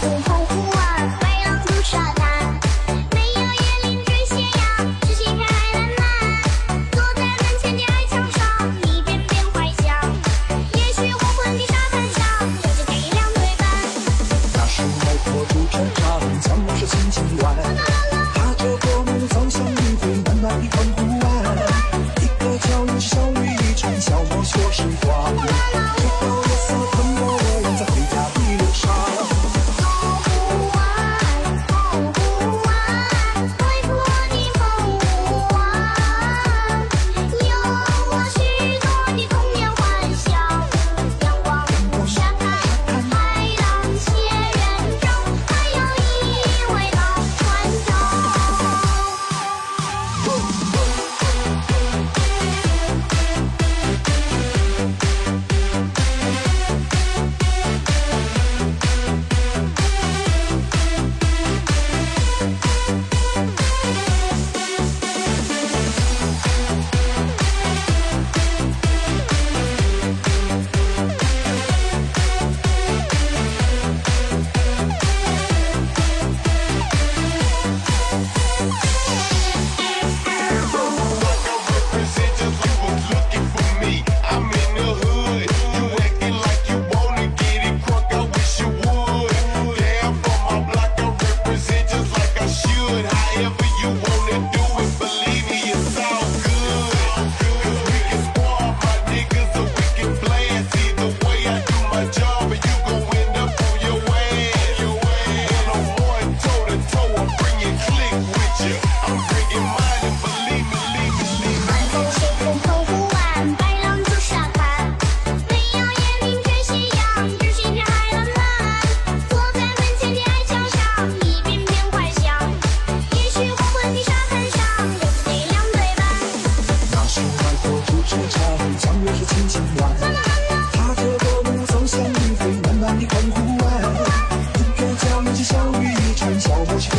澎湖湾白浪逐沙滩没有椰林缀斜阳只是一片海蓝蓝坐在门前的矮墙上一遍遍怀想也许黄昏的沙滩上有着脚印两对半那是外婆拄着杖将我手轻轻挽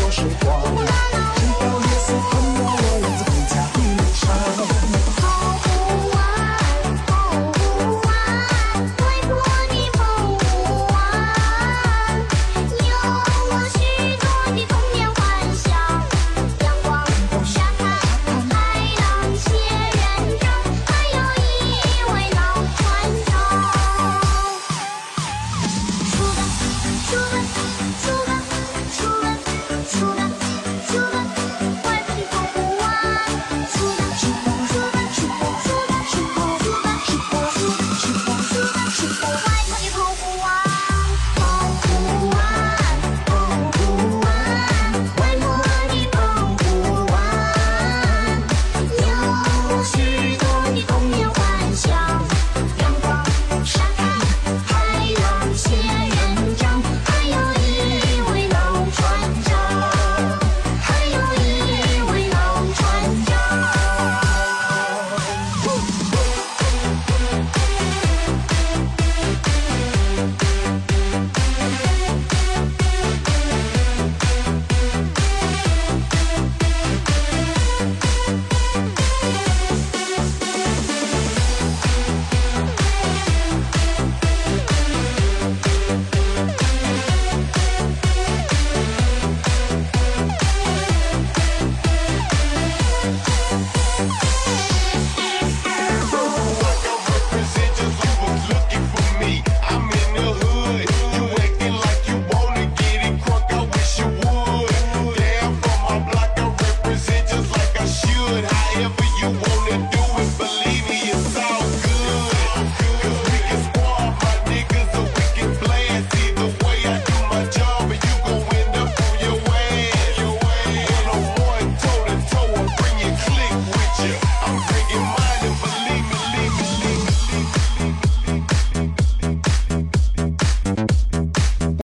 我说谎。